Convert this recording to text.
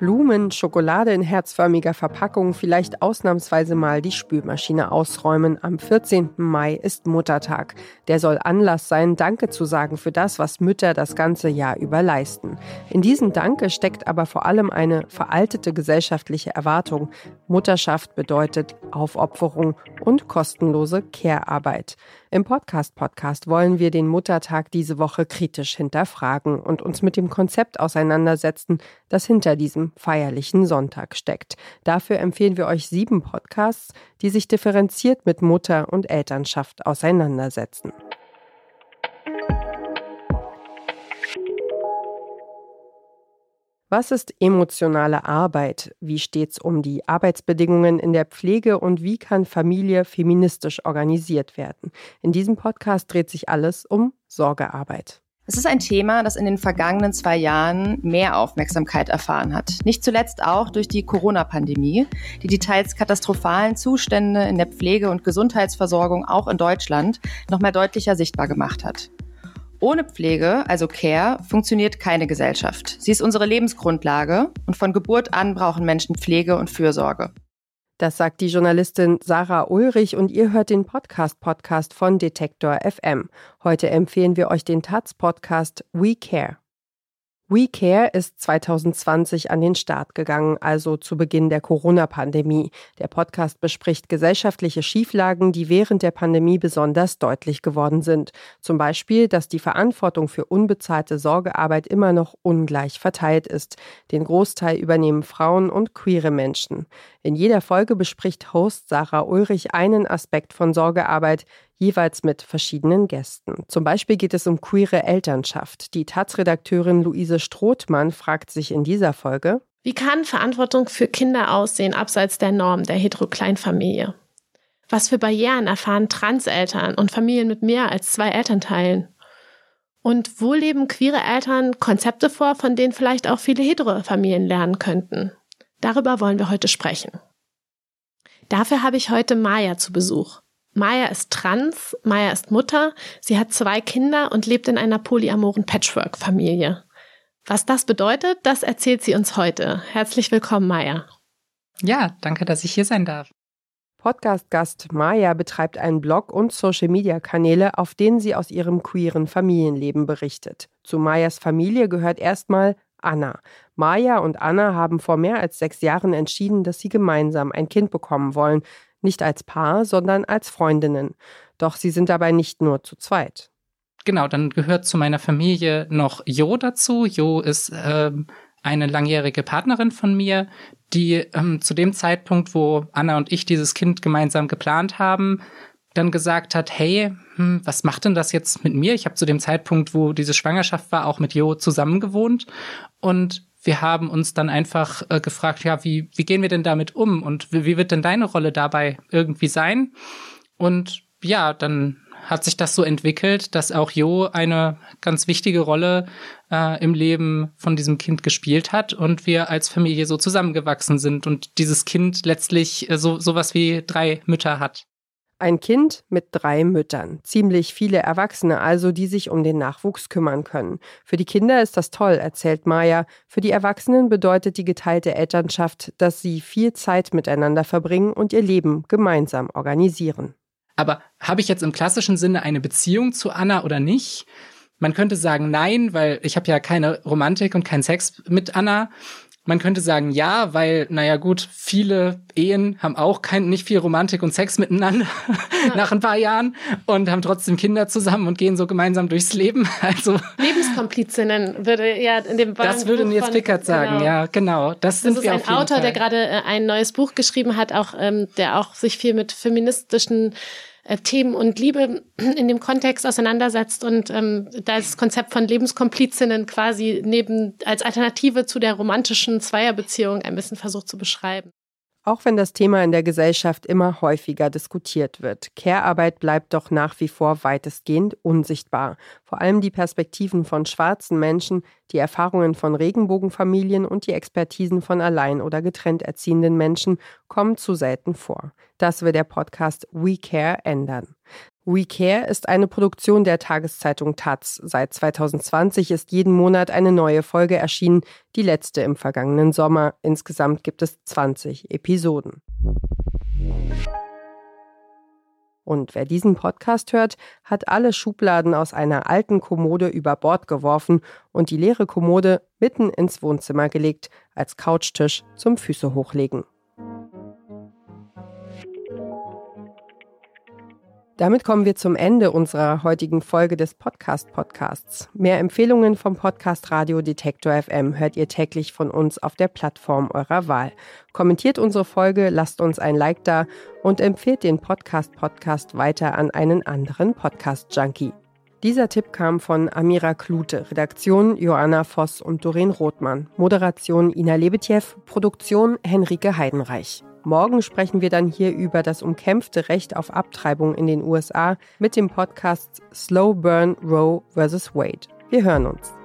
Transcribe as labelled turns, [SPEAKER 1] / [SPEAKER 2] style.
[SPEAKER 1] Blumen, Schokolade in herzförmiger Verpackung, vielleicht ausnahmsweise mal die Spülmaschine ausräumen. Am 14. Mai ist Muttertag. Der soll Anlass sein, Danke zu sagen für das, was Mütter das ganze Jahr über leisten. In diesem Danke steckt aber vor allem eine veraltete gesellschaftliche Erwartung. Mutterschaft bedeutet Aufopferung und kostenlose Care-Arbeit. Im Podcast-Podcast wollen wir den Muttertag diese Woche kritisch hinterfragen und uns mit dem Konzept auseinandersetzen, das hinter diesem feierlichen Sonntag steckt. Dafür empfehlen wir euch sieben Podcasts, die sich differenziert mit Mutter und Elternschaft auseinandersetzen. Was ist emotionale Arbeit? Wie steht es um die Arbeitsbedingungen in der Pflege und wie kann Familie feministisch organisiert werden? In diesem Podcast dreht sich alles um Sorgearbeit.
[SPEAKER 2] Es ist ein Thema, das in den vergangenen zwei Jahren mehr Aufmerksamkeit erfahren hat. Nicht zuletzt auch durch die Corona-Pandemie, die die teils katastrophalen Zustände in der Pflege- und Gesundheitsversorgung auch in Deutschland noch mehr deutlicher sichtbar gemacht hat. Ohne Pflege, also Care, funktioniert keine Gesellschaft. Sie ist unsere Lebensgrundlage und von Geburt an brauchen Menschen Pflege und Fürsorge.
[SPEAKER 1] Das sagt die Journalistin Sarah Ulrich und ihr hört den Podcast-Podcast von Detektor FM. Heute empfehlen wir euch den Taz-Podcast We Care. We Care ist 2020 an den Start gegangen, also zu Beginn der Corona-Pandemie. Der Podcast bespricht gesellschaftliche Schieflagen, die während der Pandemie besonders deutlich geworden sind. Zum Beispiel, dass die Verantwortung für unbezahlte Sorgearbeit immer noch ungleich verteilt ist. Den Großteil übernehmen Frauen und queere Menschen. In jeder Folge bespricht Host Sarah Ulrich einen Aspekt von Sorgearbeit, jeweils mit verschiedenen Gästen. Zum Beispiel geht es um queere Elternschaft. Die Taz-Redakteurin Luise Strothmann fragt sich in dieser Folge,
[SPEAKER 3] wie kann Verantwortung für Kinder aussehen abseits der Norm der Hetero-Kleinfamilie? Was für Barrieren erfahren Transeltern und Familien mit mehr als zwei Elternteilen? Und wo leben queere Eltern Konzepte vor, von denen vielleicht auch viele hetero Familien lernen könnten? Darüber wollen wir heute sprechen. Dafür habe ich heute Maya zu Besuch. Maya ist trans, Maya ist Mutter, sie hat zwei Kinder und lebt in einer polyamoren Patchwork-Familie. Was das bedeutet, das erzählt sie uns heute. Herzlich willkommen, Maya.
[SPEAKER 4] Ja, danke, dass ich hier sein darf.
[SPEAKER 1] Podcast-Gast Maya betreibt einen Blog und Social-Media-Kanäle, auf denen sie aus ihrem queeren Familienleben berichtet. Zu Mayas Familie gehört erstmal Anna. Maya und Anna haben vor mehr als sechs Jahren entschieden, dass sie gemeinsam ein Kind bekommen wollen nicht als Paar, sondern als Freundinnen. Doch sie sind dabei nicht nur zu zweit.
[SPEAKER 4] Genau, dann gehört zu meiner Familie noch Jo dazu. Jo ist ähm, eine langjährige Partnerin von mir, die ähm, zu dem Zeitpunkt, wo Anna und ich dieses Kind gemeinsam geplant haben, dann gesagt hat, hey, hm, was macht denn das jetzt mit mir? Ich habe zu dem Zeitpunkt, wo diese Schwangerschaft war, auch mit Jo zusammengewohnt und wir haben uns dann einfach äh, gefragt, ja, wie, wie gehen wir denn damit um und wie, wie wird denn deine Rolle dabei irgendwie sein? Und ja, dann hat sich das so entwickelt, dass auch Jo eine ganz wichtige Rolle äh, im Leben von diesem Kind gespielt hat und wir als Familie so zusammengewachsen sind und dieses Kind letztlich äh, so sowas wie drei Mütter hat.
[SPEAKER 1] Ein Kind mit drei Müttern. Ziemlich viele Erwachsene also, die sich um den Nachwuchs kümmern können. Für die Kinder ist das toll, erzählt Maya. Für die Erwachsenen bedeutet die geteilte Elternschaft, dass sie viel Zeit miteinander verbringen und ihr Leben gemeinsam organisieren.
[SPEAKER 4] Aber habe ich jetzt im klassischen Sinne eine Beziehung zu Anna oder nicht? Man könnte sagen nein, weil ich habe ja keine Romantik und keinen Sex mit Anna. Man könnte sagen ja, weil, naja gut, viele Ehen haben auch kein, nicht viel Romantik und Sex miteinander ja. nach ein paar Jahren und haben trotzdem Kinder zusammen und gehen so gemeinsam durchs Leben. Also
[SPEAKER 3] Lebenskomplizinnen würde ja in dem
[SPEAKER 4] Das würde Nils Pickert sagen, genau. ja, genau.
[SPEAKER 3] Das, das ist ein Autor,
[SPEAKER 4] Fall.
[SPEAKER 3] der gerade äh, ein neues Buch geschrieben hat, auch ähm, der auch sich viel mit feministischen äh, Themen und Liebe in dem Kontext auseinandersetzt und ähm, das Konzept von Lebenskomplizinnen quasi neben als Alternative zu der romantischen Zweierbeziehung ein bisschen versucht zu beschreiben.
[SPEAKER 1] Auch wenn das Thema in der Gesellschaft immer häufiger diskutiert wird, Care-Arbeit bleibt doch nach wie vor weitestgehend unsichtbar. Vor allem die Perspektiven von schwarzen Menschen, die Erfahrungen von Regenbogenfamilien und die Expertisen von allein oder getrennt erziehenden Menschen kommen zu selten vor. Das will der Podcast We Care ändern. We Care ist eine Produktion der Tageszeitung Taz. Seit 2020 ist jeden Monat eine neue Folge erschienen, die letzte im vergangenen Sommer. Insgesamt gibt es 20 Episoden. Und wer diesen Podcast hört, hat alle Schubladen aus einer alten Kommode über Bord geworfen und die leere Kommode mitten ins Wohnzimmer gelegt, als Couchtisch zum Füße hochlegen. Damit kommen wir zum Ende unserer heutigen Folge des Podcast-Podcasts. Mehr Empfehlungen vom Podcast Radio Detektor FM hört ihr täglich von uns auf der Plattform eurer Wahl. Kommentiert unsere Folge, lasst uns ein Like da und empfehlt den Podcast-Podcast weiter an einen anderen Podcast-Junkie. Dieser Tipp kam von Amira Klute, Redaktion Joanna Voss und Doreen Rothmann, Moderation Ina Lebetjew, Produktion Henrike Heidenreich. Morgen sprechen wir dann hier über das umkämpfte Recht auf Abtreibung in den USA mit dem Podcast Slow Burn Roe vs. Wade. Wir hören uns.